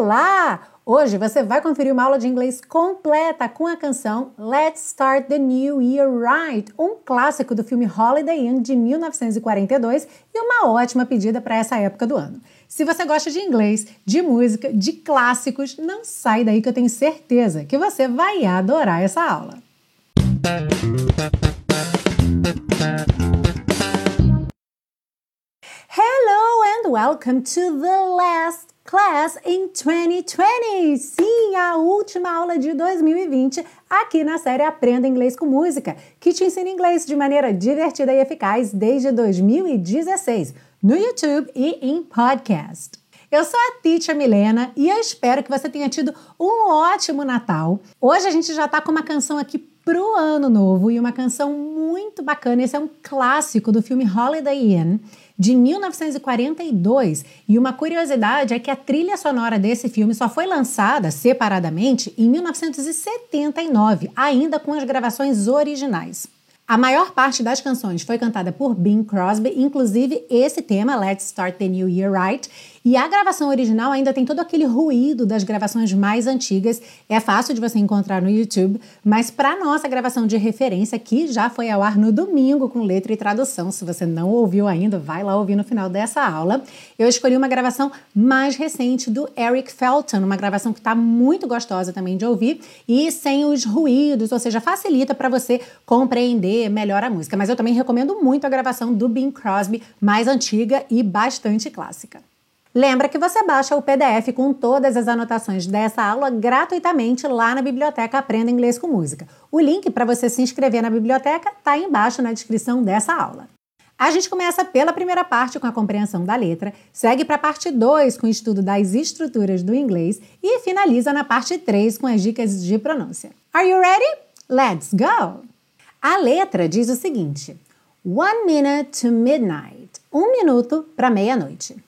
Olá! Hoje você vai conferir uma aula de inglês completa com a canção Let's Start the New Year Right, um clássico do filme Holiday Inn de 1942 e uma ótima pedida para essa época do ano. Se você gosta de inglês, de música, de clássicos, não sai daí que eu tenho certeza que você vai adorar essa aula. Hello and welcome to the last Class in 2020! Sim, a última aula de 2020 aqui na série Aprenda Inglês com Música, que te ensina inglês de maneira divertida e eficaz desde 2016, no YouTube e em podcast. Eu sou a Teacher Milena e eu espero que você tenha tido um ótimo Natal. Hoje a gente já está com uma canção aqui pro ano novo e uma canção muito bacana. Esse é um clássico do filme Holiday Inn de 1942. E uma curiosidade é que a trilha sonora desse filme só foi lançada separadamente em 1979, ainda com as gravações originais. A maior parte das canções foi cantada por Bing Crosby, inclusive esse tema, Let's Start the New Year Right, e a gravação original ainda tem todo aquele ruído das gravações mais antigas. É fácil de você encontrar no YouTube, mas para nossa gravação de referência, que já foi ao ar no domingo com letra e tradução, se você não ouviu ainda, vai lá ouvir no final dessa aula. Eu escolhi uma gravação mais recente do Eric Felton, uma gravação que está muito gostosa também de ouvir e sem os ruídos, ou seja, facilita para você compreender melhor a música. Mas eu também recomendo muito a gravação do Bing Crosby, mais antiga e bastante clássica. Lembra que você baixa o PDF com todas as anotações dessa aula gratuitamente lá na biblioteca Aprenda Inglês com Música. O link para você se inscrever na biblioteca está embaixo na descrição dessa aula. A gente começa pela primeira parte com a compreensão da letra, segue para a parte 2 com o estudo das estruturas do inglês e finaliza na parte 3 com as dicas de pronúncia. Are you ready? Let's go! A letra diz o seguinte: One minute to midnight. Um minuto para meia-noite.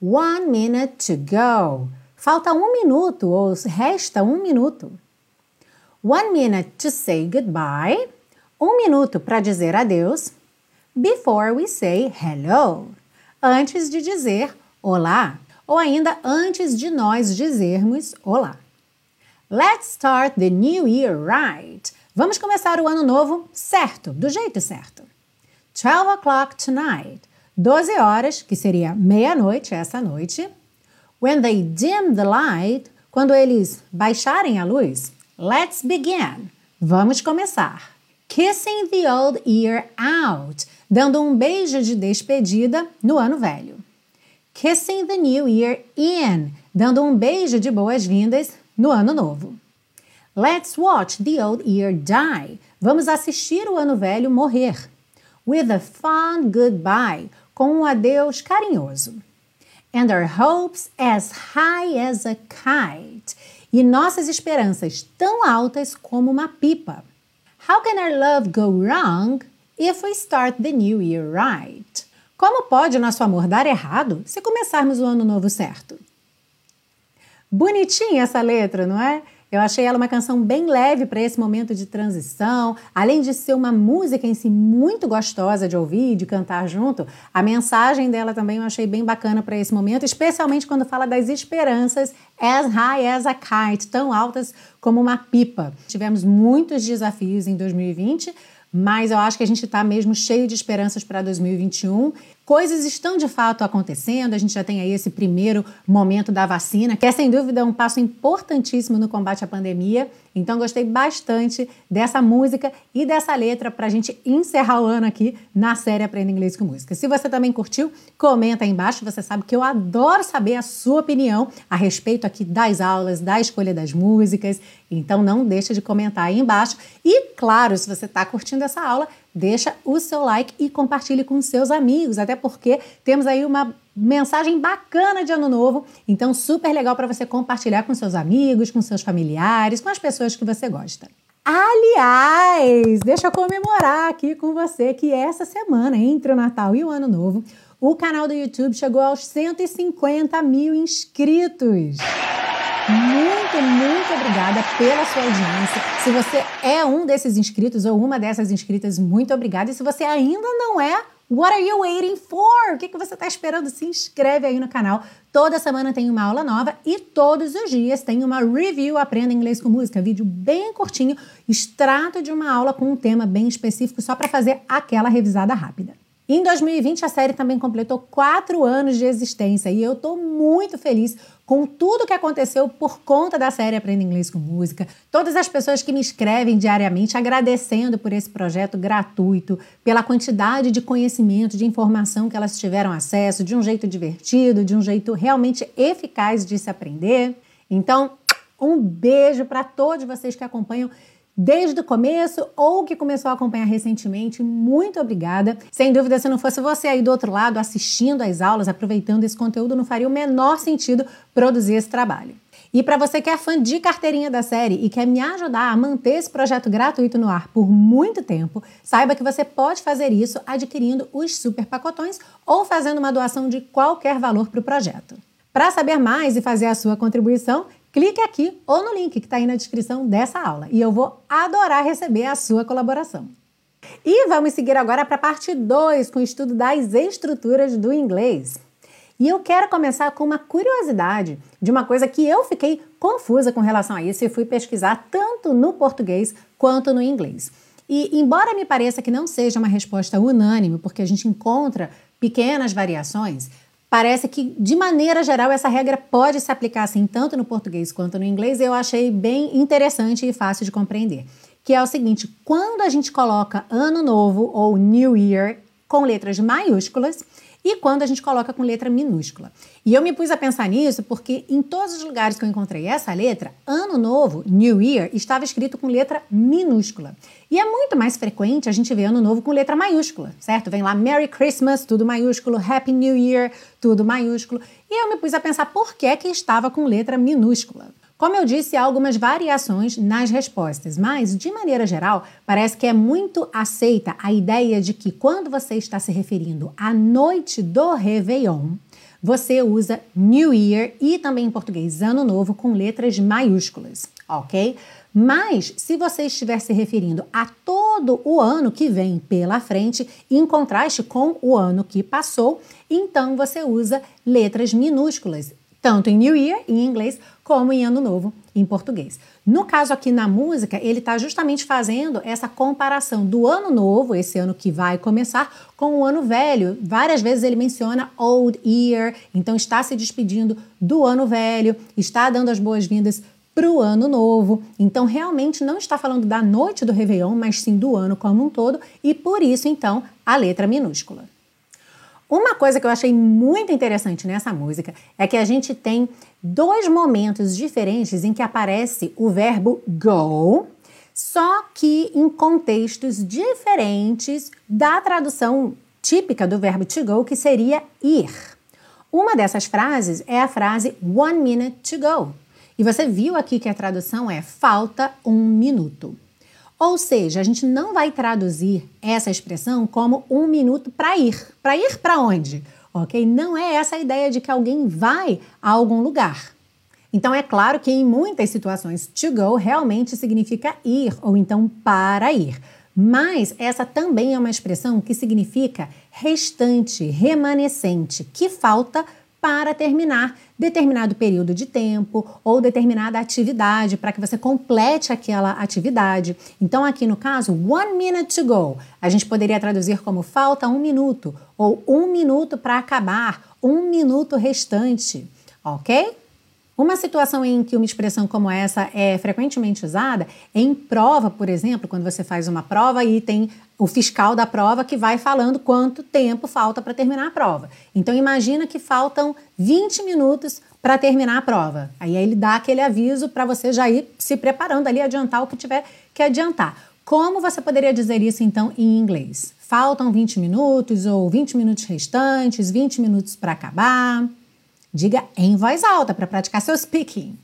One minute to go. Falta um minuto ou resta um minuto. One minute to say goodbye. Um minuto para dizer adeus. Before we say hello. Antes de dizer olá. Ou ainda antes de nós dizermos olá. Let's start the new year right. Vamos começar o ano novo certo, do jeito certo. 12 o'clock tonight. 12 horas, que seria meia-noite essa noite. When they dim the light, quando eles baixarem a luz. Let's begin. Vamos começar. Kissing the old year out, dando um beijo de despedida no ano velho. Kissing the new year in, dando um beijo de boas-vindas no ano novo. Let's watch the old year die. Vamos assistir o ano velho morrer. With a fond goodbye, com um adeus carinhoso. And our hopes as high as a kite. E nossas esperanças tão altas como uma pipa. How can our love go wrong if we start the new year right? Como pode nosso amor dar errado se começarmos o ano novo certo? Bonitinha essa letra, não é? Eu achei ela uma canção bem leve para esse momento de transição, além de ser uma música em si muito gostosa de ouvir e de cantar junto. A mensagem dela também eu achei bem bacana para esse momento, especialmente quando fala das esperanças as high as a kite, tão altas como uma pipa. Tivemos muitos desafios em 2020 mas eu acho que a gente está mesmo cheio de esperanças para 2021. Coisas estão de fato acontecendo, a gente já tem aí esse primeiro momento da vacina, que é sem dúvida um passo importantíssimo no combate à pandemia. Então, gostei bastante dessa música e dessa letra para a gente encerrar o ano aqui na série Aprenda Inglês com Música. Se você também curtiu, comenta aí embaixo. Você sabe que eu adoro saber a sua opinião a respeito aqui das aulas, da escolha das músicas. Então, não deixa de comentar aí embaixo. E, claro, se você está curtindo essa aula, deixa o seu like e compartilhe com seus amigos, até porque temos aí uma mensagem bacana de ano novo, então super legal para você compartilhar com seus amigos, com seus familiares, com as pessoas que você gosta. Aliás, deixa eu comemorar aqui com você que essa semana, entre o Natal e o Ano Novo, o canal do YouTube chegou aos 150 mil inscritos. Muito, muito obrigada pela sua audiência. Se você é um desses inscritos ou uma dessas inscritas, muito obrigada. E se você ainda não é, What are you waiting for? O que, que você está esperando? Se inscreve aí no canal. Toda semana tem uma aula nova e todos os dias tem uma review Aprenda Inglês com Música. Vídeo bem curtinho, extrato de uma aula com um tema bem específico, só para fazer aquela revisada rápida. Em 2020, a série também completou quatro anos de existência e eu estou muito feliz com tudo que aconteceu por conta da série Aprenda Inglês com Música. Todas as pessoas que me escrevem diariamente agradecendo por esse projeto gratuito, pela quantidade de conhecimento, de informação que elas tiveram acesso, de um jeito divertido, de um jeito realmente eficaz de se aprender. Então, um beijo para todos vocês que acompanham desde o começo ou que começou a acompanhar recentemente, muito obrigada. Sem dúvida, se não fosse você aí do outro lado assistindo às aulas, aproveitando esse conteúdo, não faria o menor sentido produzir esse trabalho. E para você que é fã de carteirinha da série e quer me ajudar a manter esse projeto gratuito no ar por muito tempo, saiba que você pode fazer isso adquirindo os super pacotões ou fazendo uma doação de qualquer valor para o projeto. Para saber mais e fazer a sua contribuição, clique aqui ou no link que está aí na descrição dessa aula e eu vou adorar receber a sua colaboração. E vamos seguir agora para a parte 2 com o estudo das estruturas do inglês. E eu quero começar com uma curiosidade de uma coisa que eu fiquei confusa com relação a isso e fui pesquisar tanto no português quanto no inglês. E embora me pareça que não seja uma resposta unânime, porque a gente encontra pequenas variações, Parece que, de maneira geral, essa regra pode se aplicar assim tanto no português quanto no inglês. Eu achei bem interessante e fácil de compreender. Que é o seguinte: quando a gente coloca ano novo ou New Year com letras maiúsculas, e quando a gente coloca com letra minúscula. E eu me pus a pensar nisso porque em todos os lugares que eu encontrei essa letra, Ano Novo, New Year, estava escrito com letra minúscula. E é muito mais frequente a gente ver Ano Novo com letra maiúscula, certo? Vem lá Merry Christmas, tudo maiúsculo, Happy New Year, tudo maiúsculo. E eu me pus a pensar por que, que estava com letra minúscula. Como eu disse, há algumas variações nas respostas, mas, de maneira geral, parece que é muito aceita a ideia de que quando você está se referindo à noite do Réveillon, você usa New Year e também em português Ano Novo com letras maiúsculas, ok? Mas se você estiver se referindo a todo o ano que vem pela frente, em contraste com o ano que passou, então você usa letras minúsculas, tanto em New Year em inglês como em Ano Novo em português. No caso aqui na música, ele está justamente fazendo essa comparação do Ano Novo, esse ano que vai começar, com o Ano Velho. Várias vezes ele menciona Old Year, então está se despedindo do Ano Velho, está dando as boas-vindas para o ano novo. Então, realmente não está falando da noite do Réveillon, mas sim do ano como um todo, e por isso, então, a letra minúscula. Uma coisa que eu achei muito interessante nessa música é que a gente tem dois momentos diferentes em que aparece o verbo go, só que em contextos diferentes da tradução típica do verbo to go, que seria ir. Uma dessas frases é a frase one minute to go. E você viu aqui que a tradução é falta um minuto. Ou seja, a gente não vai traduzir essa expressão como um minuto para ir. Para ir para onde? Ok? Não é essa a ideia de que alguém vai a algum lugar. Então, é claro que em muitas situações, to go realmente significa ir ou então para ir. Mas essa também é uma expressão que significa restante, remanescente, que falta para terminar determinado período de tempo ou determinada atividade para que você complete aquela atividade. Então, aqui no caso, one minute to go, a gente poderia traduzir como falta um minuto ou um minuto para acabar, um minuto restante, ok? Uma situação em que uma expressão como essa é frequentemente usada é em prova, por exemplo, quando você faz uma prova e tem o fiscal da prova que vai falando quanto tempo falta para terminar a prova. Então imagina que faltam 20 minutos para terminar a prova. Aí ele dá aquele aviso para você já ir se preparando ali, adiantar o que tiver que adiantar. Como você poderia dizer isso então em inglês? Faltam 20 minutos ou 20 minutos restantes, 20 minutos para acabar. Diga em voz alta para praticar seu speaking.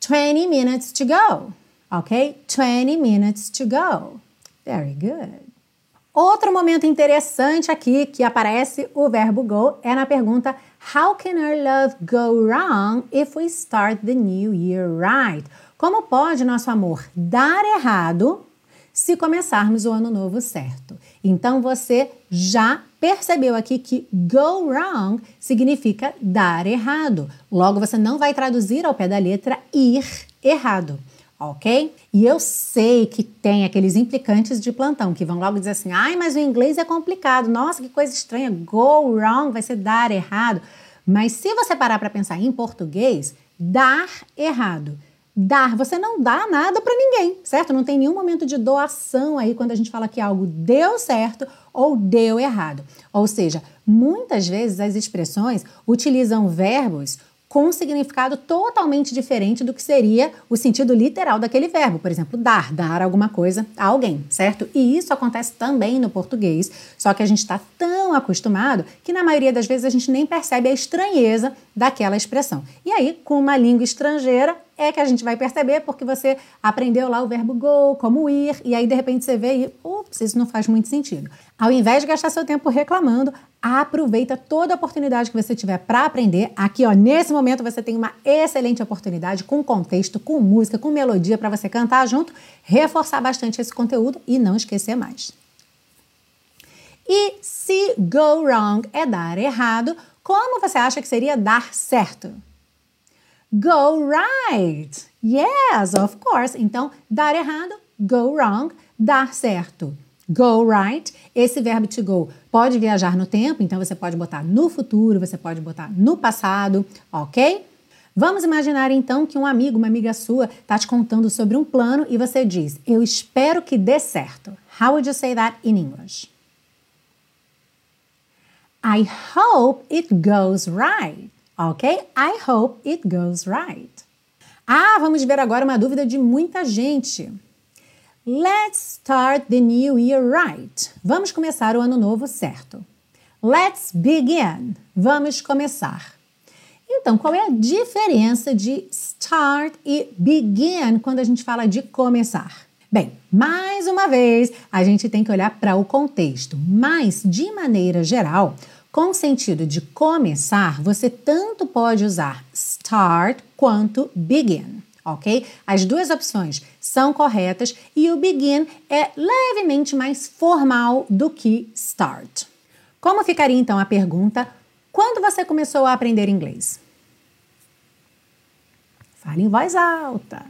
20 minutes to go. Ok? 20 minutes to go. Very good. Outro momento interessante aqui que aparece o verbo go é na pergunta How can our love go wrong if we start the new year right? Como pode nosso amor dar errado se começarmos o ano novo certo. Então você já percebeu aqui que go wrong significa dar errado. Logo, você não vai traduzir ao pé da letra ir errado ok? E eu sei que tem aqueles implicantes de plantão que vão logo dizer assim: ai, mas o inglês é complicado, nossa, que coisa estranha, go wrong vai ser dar errado. Mas se você parar para pensar em português, dar errado dar. Você não dá nada para ninguém, certo? Não tem nenhum momento de doação aí quando a gente fala que algo deu certo ou deu errado. Ou seja, muitas vezes as expressões utilizam verbos com um significado totalmente diferente do que seria o sentido literal daquele verbo. Por exemplo, dar, dar alguma coisa a alguém, certo? E isso acontece também no português, só que a gente está tão acostumado que na maioria das vezes a gente nem percebe a estranheza daquela expressão. E aí, com uma língua estrangeira, é que a gente vai perceber porque você aprendeu lá o verbo go, como ir, e aí de repente você vê e, ups, isso não faz muito sentido. Ao invés de gastar seu tempo reclamando, aproveita toda a oportunidade que você tiver para aprender. Aqui, ó, nesse momento você tem uma excelente oportunidade com contexto, com música, com melodia para você cantar junto, reforçar bastante esse conteúdo e não esquecer mais. E se go wrong é dar errado, como você acha que seria dar certo? Go right. Yes, of course. Então, dar errado, go wrong, dar certo. Go right. Esse verbo to go pode viajar no tempo, então você pode botar no futuro, você pode botar no passado, ok? Vamos imaginar então que um amigo, uma amiga sua, está te contando sobre um plano e você diz: Eu espero que dê certo. How would you say that in English? I hope it goes right ok? I hope it goes right. Ah, vamos ver agora uma dúvida de muita gente. Let's start the new year right. Vamos começar o ano novo certo. Let's begin. Vamos começar. Então, qual é a diferença de start e begin quando a gente fala de começar? Bem, mais uma vez, a gente tem que olhar para o contexto, mas de maneira geral, com o sentido de começar, você tanto pode usar start quanto begin, ok? As duas opções são corretas e o begin é levemente mais formal do que start. Como ficaria então a pergunta: quando você começou a aprender inglês? Fale em voz alta.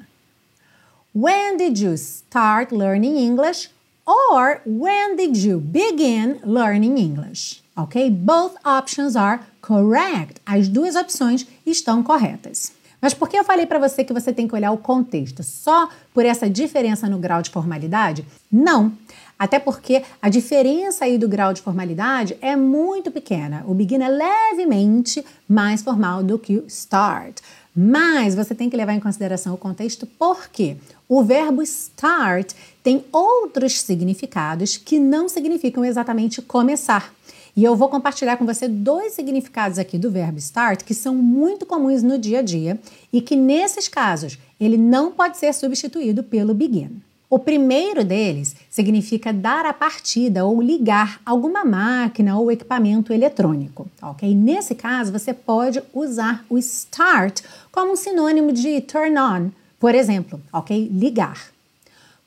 When did you start learning English? Or when did you begin learning English? Ok? Both options are correct. As duas opções estão corretas. Mas por que eu falei para você que você tem que olhar o contexto só por essa diferença no grau de formalidade? Não. Até porque a diferença aí do grau de formalidade é muito pequena. O begin é levemente mais formal do que o start. Mas você tem que levar em consideração o contexto porque o verbo start tem outros significados que não significam exatamente começar. E eu vou compartilhar com você dois significados aqui do verbo start que são muito comuns no dia a dia e que nesses casos ele não pode ser substituído pelo begin. O primeiro deles significa dar a partida ou ligar alguma máquina ou equipamento eletrônico, ok? Nesse caso, você pode usar o start como um sinônimo de turn on, por exemplo, ok? Ligar.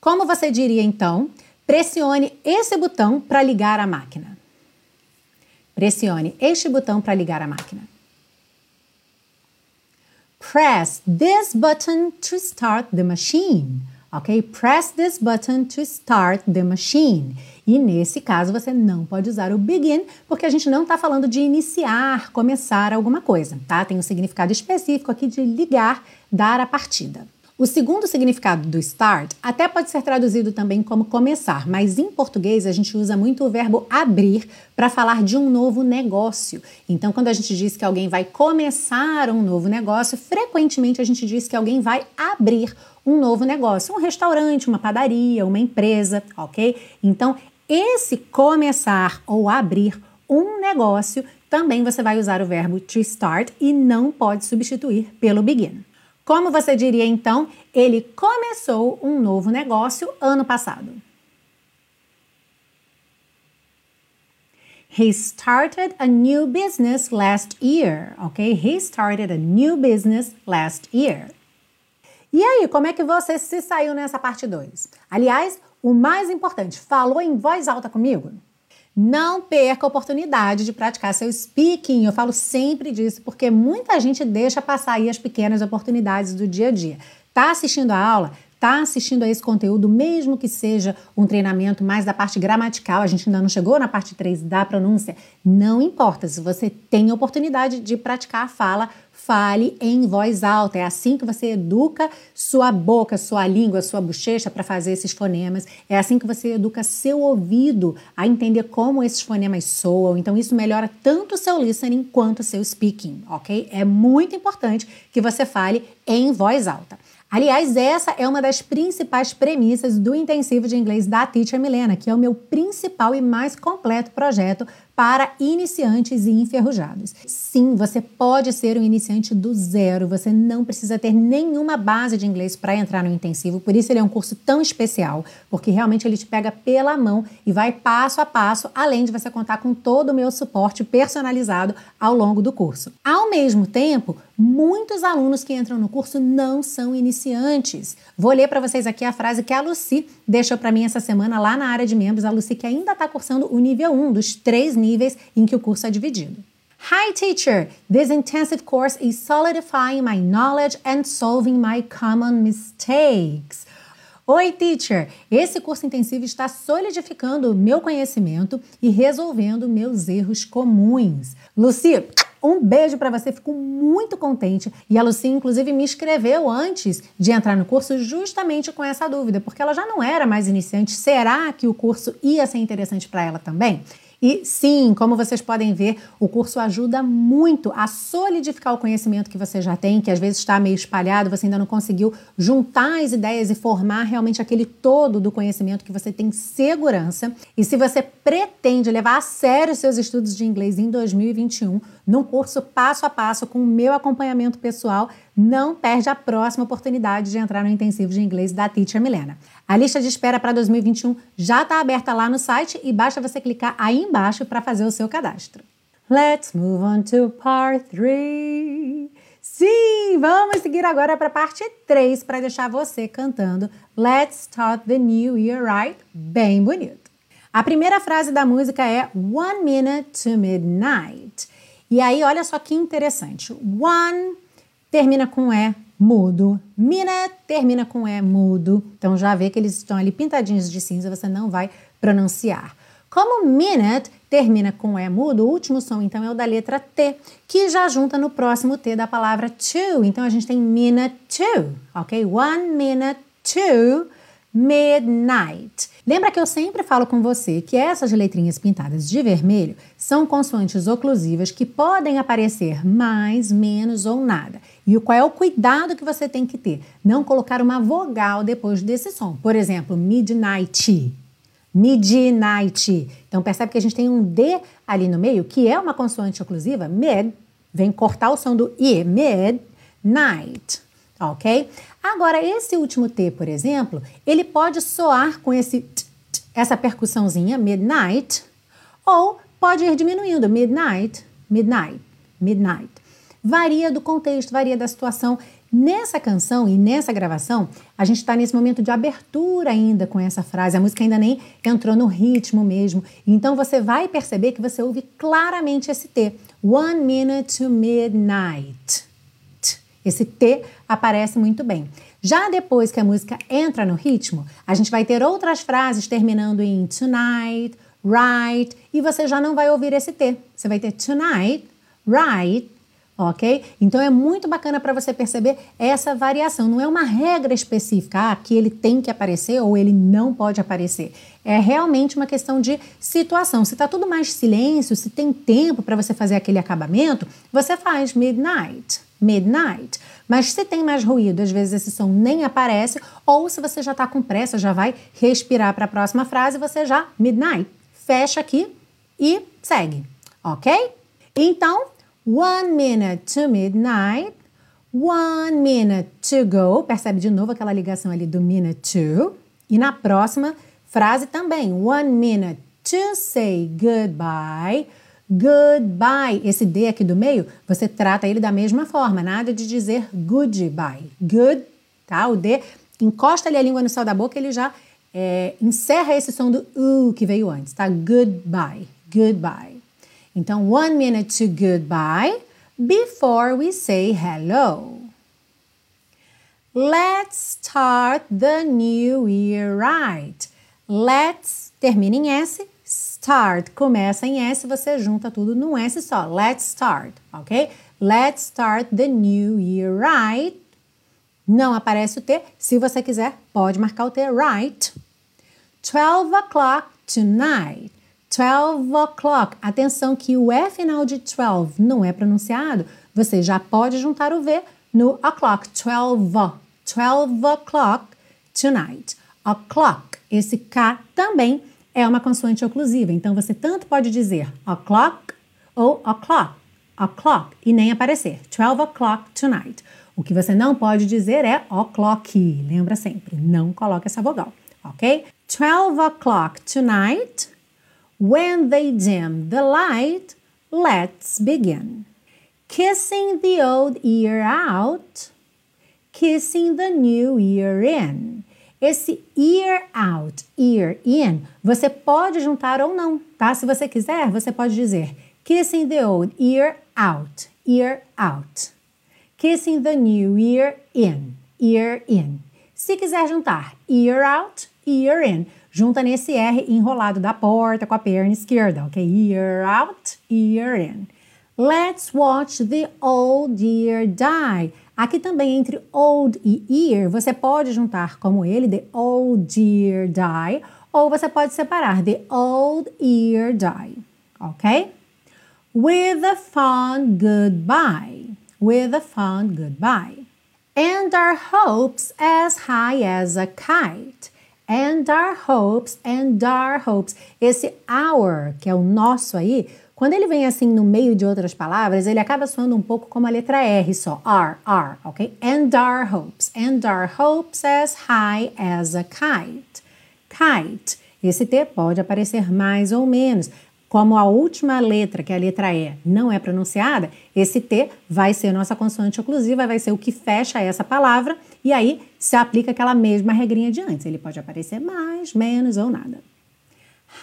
Como você diria então? Pressione esse botão para ligar a máquina. Pressione este botão para ligar a máquina. Press this button to start the machine. Ok? Press this button to start the machine. E nesse caso você não pode usar o begin, porque a gente não está falando de iniciar, começar alguma coisa, tá? Tem um significado específico aqui de ligar, dar a partida. O segundo significado do start até pode ser traduzido também como começar, mas em português a gente usa muito o verbo abrir para falar de um novo negócio. Então, quando a gente diz que alguém vai começar um novo negócio, frequentemente a gente diz que alguém vai abrir um novo negócio, um restaurante, uma padaria, uma empresa, ok? Então, esse começar ou abrir um negócio também você vai usar o verbo to start e não pode substituir pelo begin. Como você diria então, ele começou um novo negócio ano passado? He started a new business last year, ok? He started a new business last year. E aí, como é que você se saiu nessa parte 2? Aliás, o mais importante, falou em voz alta comigo? Não perca a oportunidade de praticar seu speaking. Eu falo sempre disso porque muita gente deixa passar aí as pequenas oportunidades do dia a dia. Tá assistindo a aula? Está assistindo a esse conteúdo, mesmo que seja um treinamento mais da parte gramatical, a gente ainda não chegou na parte 3 da pronúncia, não importa. Se você tem a oportunidade de praticar a fala, fale em voz alta. É assim que você educa sua boca, sua língua, sua bochecha para fazer esses fonemas. É assim que você educa seu ouvido a entender como esses fonemas soam. Então, isso melhora tanto o seu listening quanto o seu speaking, ok? É muito importante que você fale em voz alta. Aliás, essa é uma das principais premissas do intensivo de inglês da Teacher Milena, que é o meu principal e mais completo projeto para iniciantes e enferrujados. Sim, você pode ser um iniciante do zero, você não precisa ter nenhuma base de inglês para entrar no intensivo, por isso ele é um curso tão especial, porque realmente ele te pega pela mão e vai passo a passo, além de você contar com todo o meu suporte personalizado ao longo do curso. Ao mesmo tempo, muitos alunos que entram no curso não são iniciantes. Vou ler para vocês aqui a frase que a Lucy deixou para mim essa semana lá na área de membros, a Lucy que ainda está cursando o nível 1 dos três níveis em que o curso é dividido. Hi teacher, this intensive course is solidifying my knowledge and solving my common mistakes. Oi, teacher! Esse curso intensivo está solidificando o meu conhecimento e resolvendo meus erros comuns. Lucy, um beijo para você, fico muito contente. E a Lucy, inclusive, me escreveu antes de entrar no curso justamente com essa dúvida, porque ela já não era mais iniciante. Será que o curso ia ser interessante para ela também? E sim, como vocês podem ver, o curso ajuda muito a solidificar o conhecimento que você já tem, que às vezes está meio espalhado, você ainda não conseguiu juntar as ideias e formar realmente aquele todo do conhecimento que você tem segurança. E se você pretende levar a sério seus estudos de inglês em 2021, num curso passo a passo com o meu acompanhamento pessoal, não perde a próxima oportunidade de entrar no intensivo de inglês da Teacher Milena. A lista de espera para 2021 já está aberta lá no site e basta você clicar aí embaixo para fazer o seu cadastro. Let's move on to part 3. Sim, vamos seguir agora para a parte 3 para deixar você cantando Let's Start the New Year Right bem bonito. A primeira frase da música é One Minute to Midnight. E aí, olha só que interessante. One termina com E mudo. Mina termina com E mudo. Então já vê que eles estão ali pintadinhos de cinza, você não vai pronunciar. Como minute termina com E mudo, o último som então é o da letra T, que já junta no próximo T da palavra to. Então a gente tem minute to, ok? One minute to midnight. Lembra que eu sempre falo com você que essas letrinhas pintadas de vermelho são consoantes oclusivas que podem aparecer mais, menos ou nada. E qual é o cuidado que você tem que ter? Não colocar uma vogal depois desse som. Por exemplo, midnight. Midnight. Então percebe que a gente tem um D ali no meio, que é uma consoante oclusiva, mid, vem cortar o som do I, midnight ok? Agora, esse último T, por exemplo, ele pode soar com esse t, t, essa percussãozinha, midnight, ou pode ir diminuindo, midnight, midnight, midnight. Varia do contexto, varia da situação. Nessa canção e nessa gravação, a gente está nesse momento de abertura ainda com essa frase, a música ainda nem entrou no ritmo mesmo. Então você vai perceber que você ouve claramente esse T. One minute to midnight. Esse T aparece muito bem. Já depois que a música entra no ritmo, a gente vai ter outras frases terminando em tonight, right, e você já não vai ouvir esse T. Você vai ter tonight, right, ok? Então é muito bacana para você perceber essa variação. Não é uma regra específica, ah, que ele tem que aparecer ou ele não pode aparecer. É realmente uma questão de situação. Se está tudo mais silêncio, se tem tempo para você fazer aquele acabamento, você faz midnight midnight. Mas se tem mais ruído, às vezes esse som nem aparece, ou se você já está com pressa, já vai respirar para a próxima frase, você já midnight. Fecha aqui e segue, ok? Então, one minute to midnight, one minute to go. Percebe de novo aquela ligação ali do minute to. E na próxima frase também, one minute to say goodbye goodbye. Esse D aqui do meio, você trata ele da mesma forma, nada de dizer goodbye. Good, tá? O D encosta ali a língua no céu da boca, ele já é, encerra esse som do U que veio antes, tá? Goodbye, goodbye. Então, one minute to goodbye before we say hello. Let's start the new year right. Let's termina em S, start começa em S, você junta tudo num S só. Let's start, ok? Let's start the new year right. Não aparece o T. Se você quiser, pode marcar o T, right. 12 o'clock tonight. 12 o'clock. Atenção que o E final de 12 não é pronunciado. Você já pode juntar o V no o'clock. 12. 12 o'clock tonight. O'clock. Esse K também é uma consoante oclusiva. Então você tanto pode dizer o'clock ou o'clock. O'clock e nem aparecer. 12 o'clock tonight. O que você não pode dizer é o'clock. Lembra sempre, não coloque essa vogal, ok? 12 o'clock tonight. When they dim the light, let's begin. Kissing the old year out, kissing the new year in. Esse year out, year in, você pode juntar ou não, tá? Se você quiser, você pode dizer kissing the old year out, year out. Kissing the New Year In. Year In. Se quiser juntar Year Out, Year In, junta nesse R enrolado da porta com a perna esquerda, ok? Year Out, Year In. Let's watch the old year die. Aqui também entre old e year, você pode juntar como ele the old year die, ou você pode separar the old year die, ok? With a fond goodbye with a fond goodbye. And our hopes as high as a kite. And our hopes, and our hopes. Esse our, que é o nosso aí, quando ele vem assim no meio de outras palavras, ele acaba soando um pouco como a letra R só. R, R, ok? And our hopes. And our hopes as high as a kite. Kite. Esse T pode aparecer mais ou menos. Como a última letra, que é a letra E, não é pronunciada, esse T vai ser nossa consoante oclusiva, vai ser o que fecha essa palavra, e aí se aplica aquela mesma regrinha de antes. Ele pode aparecer mais, menos ou nada.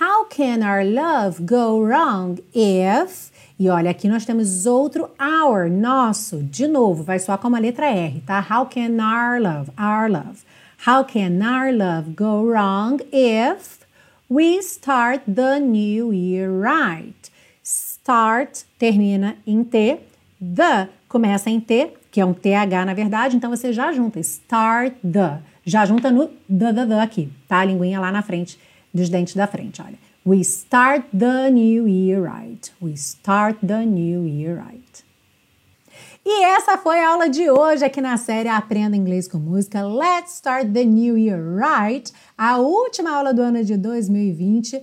How can our love go wrong if. E olha, aqui nós temos outro our, nosso, de novo, vai soar como a letra R, tá? How can our love, our love. How can our love go wrong if We start the new year right. Start termina em T, the começa em T, que é um TH na verdade, então você já junta start the. Já junta no the, the, the aqui, tá? A linguinha lá na frente, dos dentes da frente, olha. We start the new year right. We start the new year right. E essa foi a aula de hoje aqui na série Aprenda Inglês com Música. Let's Start the New Year Right, a última aula do ano de 2020,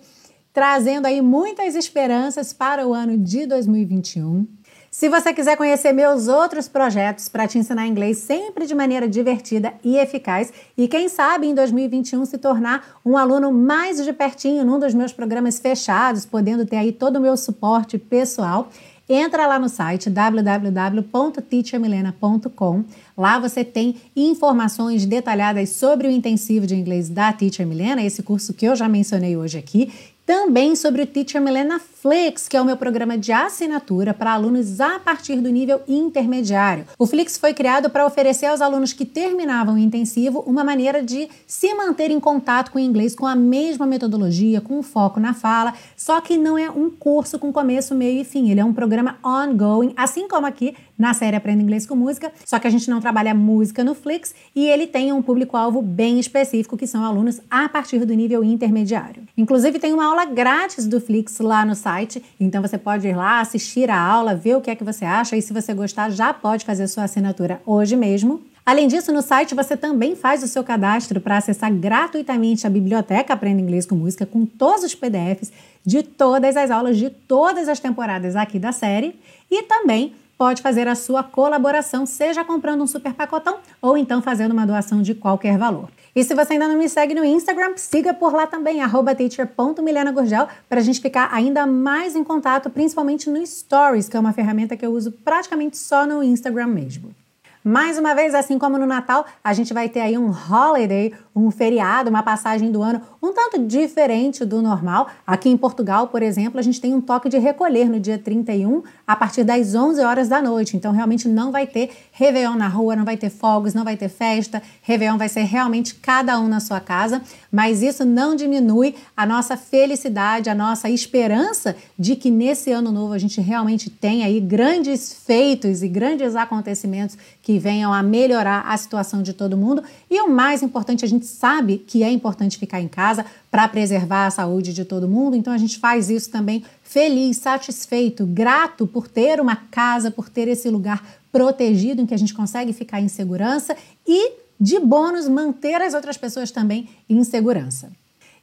trazendo aí muitas esperanças para o ano de 2021. Se você quiser conhecer meus outros projetos para te ensinar inglês sempre de maneira divertida e eficaz, e quem sabe em 2021 se tornar um aluno mais de pertinho num dos meus programas fechados, podendo ter aí todo o meu suporte pessoal, Entra lá no site www.teachermilena.com. Lá você tem informações detalhadas sobre o intensivo de inglês da Teacher Milena, esse curso que eu já mencionei hoje aqui, também sobre o Teacher Milena Flix, que é o meu programa de assinatura para alunos a partir do nível intermediário. O Flix foi criado para oferecer aos alunos que terminavam o intensivo uma maneira de se manter em contato com o inglês com a mesma metodologia, com foco na fala, só que não é um curso com começo, meio e fim. Ele é um programa ongoing, assim como aqui na série Aprenda Inglês com Música, só que a gente não trabalha música no Flix e ele tem um público-alvo bem específico, que são alunos a partir do nível intermediário. Inclusive, tem uma aula grátis do Flix lá no site, então você pode ir lá, assistir a aula, ver o que é que você acha e se você gostar, já pode fazer sua assinatura hoje mesmo. Além disso, no site você também faz o seu cadastro para acessar gratuitamente a biblioteca Aprenda Inglês com Música com todos os PDFs de todas as aulas de todas as temporadas aqui da série e também pode fazer a sua colaboração, seja comprando um super pacotão ou então fazendo uma doação de qualquer valor. E se você ainda não me segue no Instagram, siga por lá também, teacher.milenagurgel, para a gente ficar ainda mais em contato, principalmente no Stories, que é uma ferramenta que eu uso praticamente só no Instagram mesmo. Mais uma vez, assim como no Natal, a gente vai ter aí um holiday, um feriado, uma passagem do ano um tanto diferente do normal. Aqui em Portugal, por exemplo, a gente tem um toque de recolher no dia 31 a partir das 11 horas da noite. Então, realmente não vai ter Réveillon na rua, não vai ter fogos, não vai ter festa. Réveillon vai ser realmente cada um na sua casa, mas isso não diminui a nossa felicidade, a nossa esperança de que nesse ano novo a gente realmente tenha aí grandes feitos e grandes acontecimentos que venham a melhorar a situação de todo mundo. E o mais importante, a gente sabe que é importante ficar em casa para preservar a saúde de todo mundo, então a gente faz isso também feliz, satisfeito, grato por ter uma casa, por ter esse lugar protegido em que a gente consegue ficar em segurança e, de bônus, manter as outras pessoas também em segurança.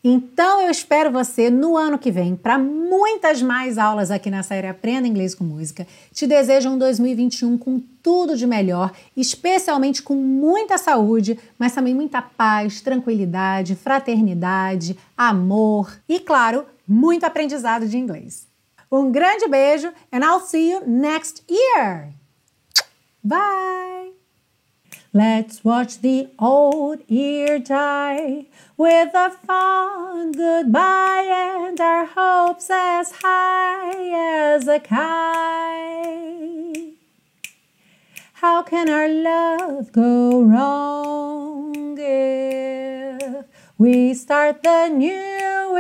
Então eu espero você no ano que vem para muitas mais aulas aqui na série Aprenda Inglês com Música. Te desejo um 2021 com tudo de melhor, especialmente com muita saúde, mas também muita paz, tranquilidade, fraternidade, amor e, claro, muito aprendizado de inglês. Um grande beijo and I'll see you next year. Bye. Let's watch the old year die with a fond goodbye and our hopes as high as a kite. How can our love go wrong if we start the new